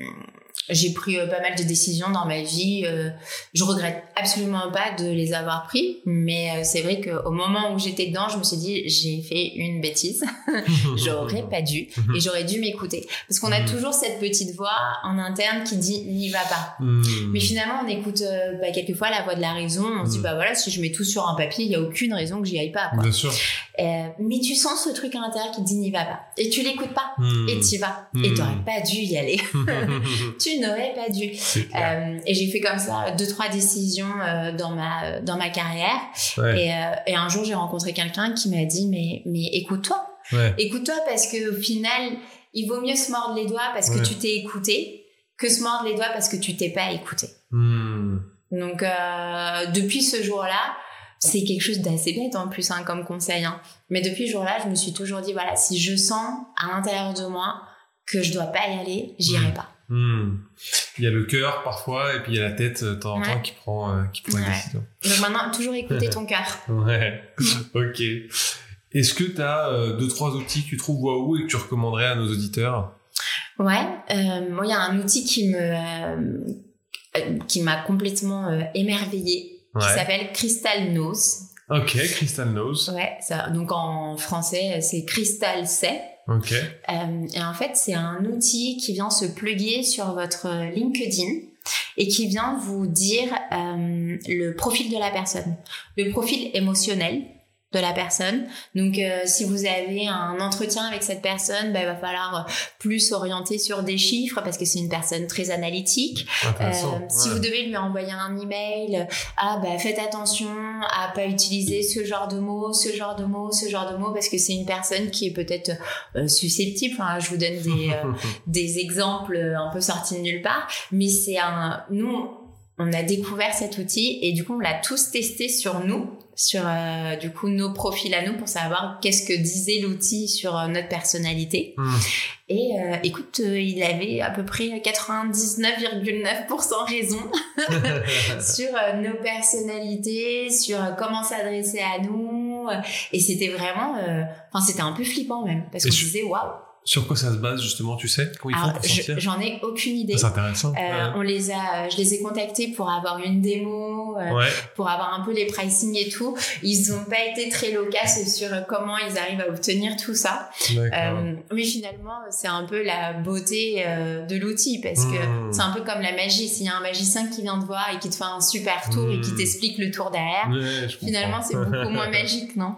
j'ai pris euh, pas mal de décisions dans ma vie. Euh, je regrette absolument pas de les avoir pris, mais euh, c'est vrai qu'au moment où j'étais dedans, je me suis dit j'ai fait une bêtise. j'aurais pas dû et j'aurais dû m'écouter parce qu'on a hmm. toujours cette petite voix en interne qui dit n'y va pas. Hmm. Mais finalement, on écoute bah, quelquefois la voix de la raison. On se dit hmm. bah voilà, si je mets tout sur un papier, il y a aucune raison que j'y aille pas. Bien sûr. mais tu sens ce truc à l'intérieur qui dit n'y va pas et tu l'écoutes pas et tu vas et t'aurais pas dû y aller. tu n'aurais pas dû. Euh, et j'ai fait comme ça deux trois décisions euh, dans ma dans ma carrière. Et, euh, et, un jour j'ai rencontré quelqu'un qui m'a dit mais mais écoute-toi, écoute-toi parce que au final il vaut mieux se mordre les doigts parce que tu t'es écouté que se mordre les doigts parce que tu t'es pas écouté. Hmm. Donc depuis ce jour-là c'est quelque chose d'assez bête en plus hein, comme conseil. Hein. Mais depuis ce jour-là, je me suis toujours dit voilà, si je sens à l'intérieur de moi que je dois pas y aller, j'irai pas. Hmm. Il y a le cœur parfois et puis il y a la tête euh, de temps en temps qui prend, euh, qui prend une décision. Donc maintenant, toujours écouter ton cœur. ouais, ok. Est-ce que tu as euh, deux, trois outils que tu trouves waouh et que tu recommanderais à nos auditeurs? Ouais, moi il y a un outil qui me qui m'a complètement émerveillé qui s'appelle Crystal Nose. Ok, Crystal Nose. Ouais, ça, donc en français c'est Crystal C'est. Euh, et en fait, c'est un outil qui vient se pluguer sur votre LinkedIn et qui vient vous dire euh, le profil de la personne, le profil émotionnel, de la personne. Donc, euh, si vous avez un entretien avec cette personne, bah, il va falloir euh, plus orienter sur des chiffres parce que c'est une personne très analytique. Euh, si vous devez lui envoyer un email, ah bah faites attention à pas utiliser ce genre de mots, ce genre de mots, ce genre de mots parce que c'est une personne qui est peut-être susceptible. Enfin, je vous donne des des exemples un peu sortis de nulle part, mais c'est un nous on a découvert cet outil et du coup on l'a tous testé sur nous sur euh, du coup nos profils à nous pour savoir qu'est-ce que disait l'outil sur euh, notre personnalité. Hmm. Et euh, écoute, il avait à peu près 99,9% raison sur nos personnalités, sur comment s'adresser à nous. Et c'était vraiment, enfin c'était un peu flippant même parce qu'on se disait waouh. Sur quoi ça se base justement, tu sais? Comment ils font pour sortir? J'en ai aucune idée. C'est intéressant. Euh, on les a, je les ai contactés pour avoir une démo, euh, pour avoir un peu les pricing et tout. Ils n'ont pas été très loquaces sur comment ils arrivent à obtenir tout ça. Euh, mais finalement, c'est un peu la beauté euh, de l'outil parce que hmm. c'est un peu comme la magie. S'il y a un magicien qui vient te voir et qui te fait un super tour et qui hmm. t'explique le tour derrière, finalement, c'est beaucoup moins magique, non?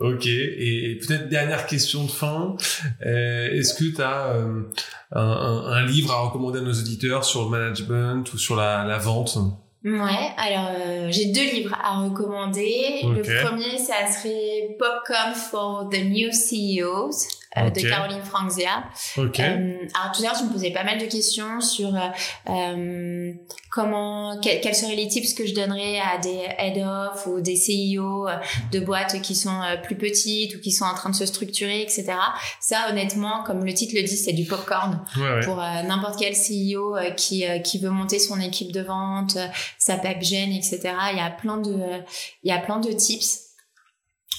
Ok, et peut-être dernière question de fin. Euh, est-ce que tu as euh, un, un, livre à recommander à nos auditeurs sur le management ou sur la, la vente? Ouais, alors euh, j'ai deux livres à recommander. Le premier, ça serait Popcorn for the New CEOs euh, de Caroline Franzia. Okay. Euh, alors tout à l'heure, je me posais pas mal de questions sur euh, comment, quels seraient les tips que je donnerais à des head-off ou des CEO de boîtes qui sont plus petites ou qui sont en train de se structurer, etc. Ça, honnêtement, comme le titre le dit, c'est du popcorn pour n'importe quel CEO qui qui veut monter son équipe de vente, sa pipe gêne, etc. Il y a plein de il y a plein de tips.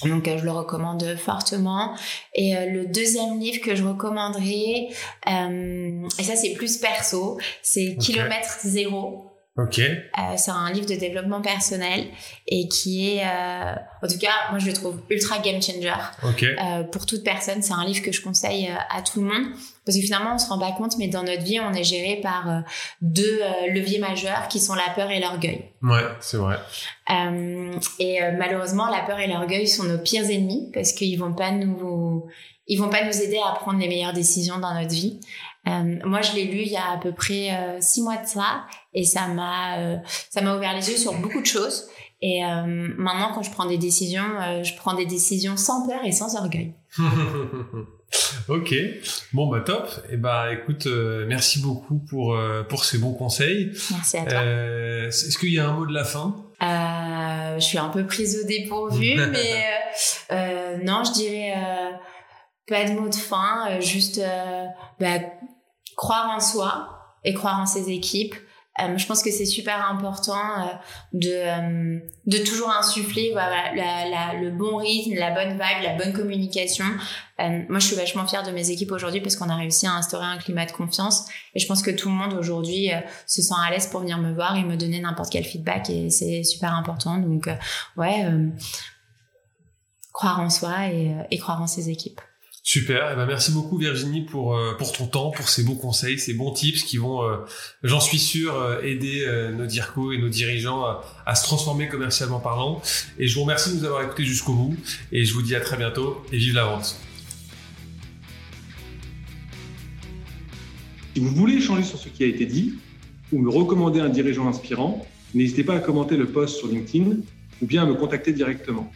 Donc euh, je le recommande fortement. Et euh, le deuxième livre que je recommanderais, euh, et ça c'est plus perso, c'est Kilomètre Zéro. Ok. c'est un livre de développement personnel et qui est, en tout cas, moi je le trouve ultra game changer. Ok. pour toute personne, c'est un livre que je conseille à tout le monde parce que finalement, on se rend pas compte, mais dans notre vie, on est géré par euh, deux euh, leviers majeurs qui sont la peur et l'orgueil. Ouais, c'est vrai. Euh, et malheureusement, la peur et l'orgueil sont nos pires ennemis parce qu'ils vont pas nous, ils vont pas nous aider à prendre les meilleures décisions dans notre vie. moi, je l'ai lu il y a à peu près six mois de ça, et ça m'a, ça m'a ouvert les yeux sur beaucoup de choses. Et maintenant, quand je prends des décisions, je prends des décisions sans peur et sans orgueil. ok, bon bah top. Et eh bah écoute, euh, merci beaucoup pour euh, pour ces bons conseils. Merci à toi. Euh, est-ce qu'il y a un mot de la fin? Je suis un peu prise au dépourvu, mais non, je dirais pas de mot de fin, juste bah, croire en soi et croire en ses équipes. Euh, je pense que c'est super important euh, de, euh, de toujours insuffler voilà, le bon rythme, la bonne vibe, la bonne communication. moi, je suis vachement fière de mes équipes aujourd'hui parce qu'on a réussi à instaurer un climat de confiance. Et je pense que tout le monde aujourd'hui se sent à l'aise pour venir me voir et me donner n'importe quel feedback. Et c'est super important. Donc, ouais, croire en soi et, et croire en ses équipes. Super, eh ben merci beaucoup Virginie pour euh, pour ton temps, pour ces bons conseils, ces bons tips qui vont, euh, j'en suis sûr, euh, aider nos DIRCO et nos dirigeants à, se transformer commercialement parlant. Et je vous remercie de nous avoir écoutés jusqu'au bout. Et je vous dis à très bientôt et vive la vente. Si vous voulez échanger sur ce qui a été dit ou me recommander un dirigeant inspirant, n'hésitez pas à commenter le post sur LinkedIn ou bien à me contacter directement.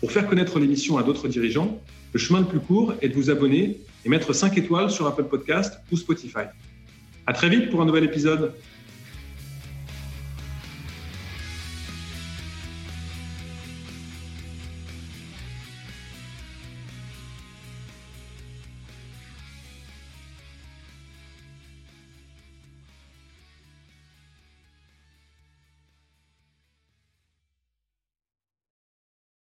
Pour faire connaître l'émission à d'autres dirigeants, le chemin le plus court est de vous abonner et mettre 5 étoiles sur Apple Podcast ou Spotify. À très vite pour un nouvel épisode.